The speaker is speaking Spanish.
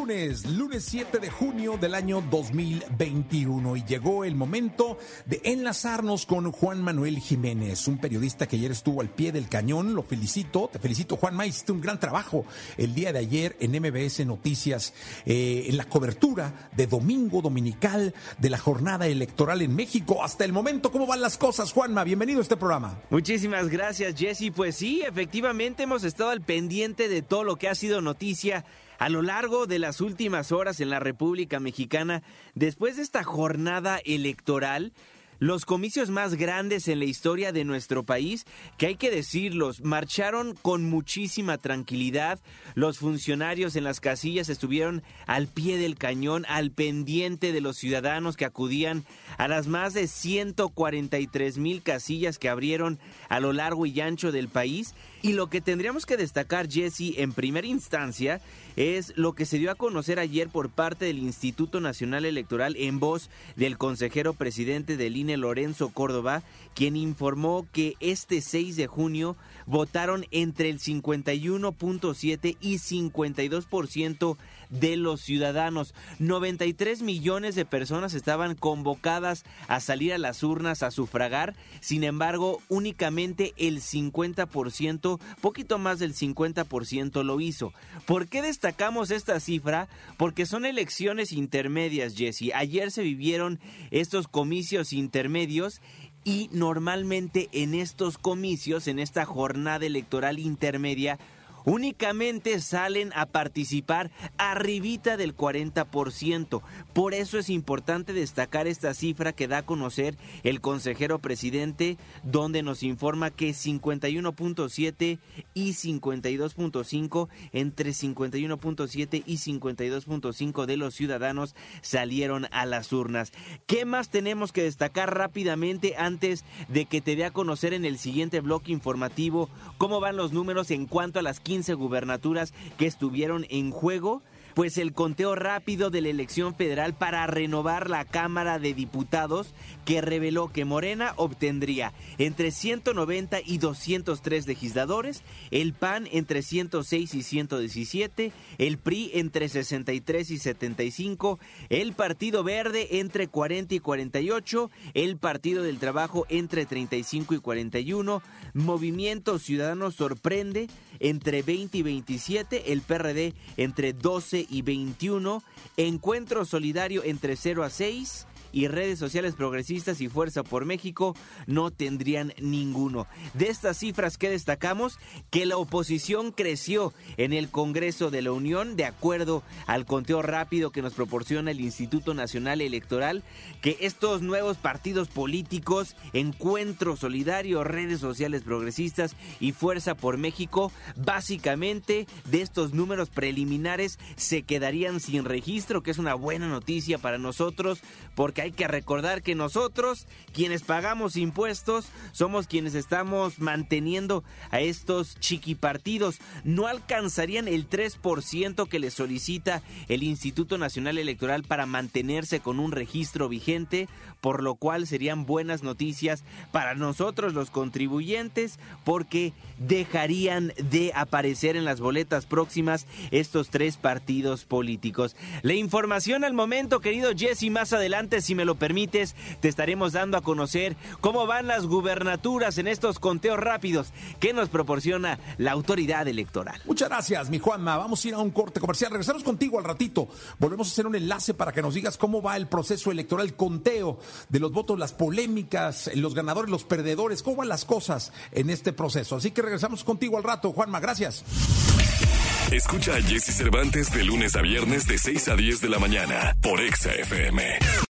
Es lunes, lunes 7 de junio del año 2021 y llegó el momento de enlazarnos con Juan Manuel Jiménez, un periodista que ayer estuvo al pie del cañón. Lo felicito, te felicito Juan hiciste un gran trabajo el día de ayer en MBS Noticias eh, en la cobertura de domingo dominical de la jornada electoral en México. Hasta el momento, ¿cómo van las cosas, Juanma? Bienvenido a este programa. Muchísimas gracias, Jesse. Pues sí, efectivamente hemos estado al pendiente de todo lo que ha sido noticia a lo largo de las últimas horas en la República Mexicana, después de esta jornada electoral, los comicios más grandes en la historia de nuestro país, que hay que decirlos, marcharon con muchísima tranquilidad. Los funcionarios en las casillas estuvieron al pie del cañón, al pendiente de los ciudadanos que acudían a las más de 143 mil casillas que abrieron a lo largo y ancho del país. Y lo que tendríamos que destacar, Jesse, en primera instancia, es lo que se dio a conocer ayer por parte del Instituto Nacional Electoral en voz del consejero presidente del INE, Lorenzo Córdoba, quien informó que este 6 de junio votaron entre el 51.7 y 52% de los ciudadanos. 93 millones de personas estaban convocadas a salir a las urnas a sufragar, sin embargo, únicamente el 50%, poquito más del 50% lo hizo. ¿Por qué destacamos esta cifra? Porque son elecciones intermedias, Jesse. Ayer se vivieron estos comicios intermedios y normalmente en estos comicios, en esta jornada electoral intermedia, únicamente salen a participar arribita del 40%. Por eso es importante destacar esta cifra que da a conocer el consejero presidente, donde nos informa que 51.7 y 52.5, entre 51.7 y 52.5 de los ciudadanos salieron a las urnas. ¿Qué más tenemos que destacar rápidamente antes de que te dé a conocer en el siguiente bloque informativo cómo van los números en cuanto a las 15 gubernaturas que estuvieron en juego pues el conteo rápido de la elección federal para renovar la Cámara de Diputados que reveló que Morena obtendría entre 190 y 203 legisladores, el PAN entre 106 y 117, el PRI entre 63 y 75, el Partido Verde entre 40 y 48, el Partido del Trabajo entre 35 y 41, Movimiento Ciudadano sorprende entre 20 y 27, el PRD entre 12 y 21, Encuentro Solidario entre 0 a 6, y redes sociales progresistas y Fuerza por México no tendrían ninguno. De estas cifras que destacamos, que la oposición creció en el Congreso de la Unión de acuerdo al conteo rápido que nos proporciona el Instituto Nacional Electoral, que estos nuevos partidos políticos, Encuentro Solidario, redes sociales progresistas y Fuerza por México, básicamente de estos números preliminares se quedarían sin registro, que es una buena noticia para nosotros hay que recordar que nosotros, quienes pagamos impuestos, somos quienes estamos manteniendo a estos chiquipartidos. No alcanzarían el 3% que les solicita el Instituto Nacional Electoral para mantenerse con un registro vigente, por lo cual serían buenas noticias para nosotros los contribuyentes, porque dejarían de aparecer en las boletas próximas estos tres partidos políticos. La información al momento, querido Jesse, más adelante si me lo permites, te estaremos dando a conocer cómo van las gubernaturas en estos conteos rápidos que nos proporciona la autoridad electoral. Muchas gracias, mi Juanma. Vamos a ir a un corte comercial. Regresamos contigo al ratito. Volvemos a hacer un enlace para que nos digas cómo va el proceso electoral, el conteo de los votos, las polémicas, los ganadores, los perdedores, cómo van las cosas en este proceso. Así que regresamos contigo al rato, Juanma. Gracias. Escucha a Jesse Cervantes de lunes a viernes de 6 a 10 de la mañana por Exa FM.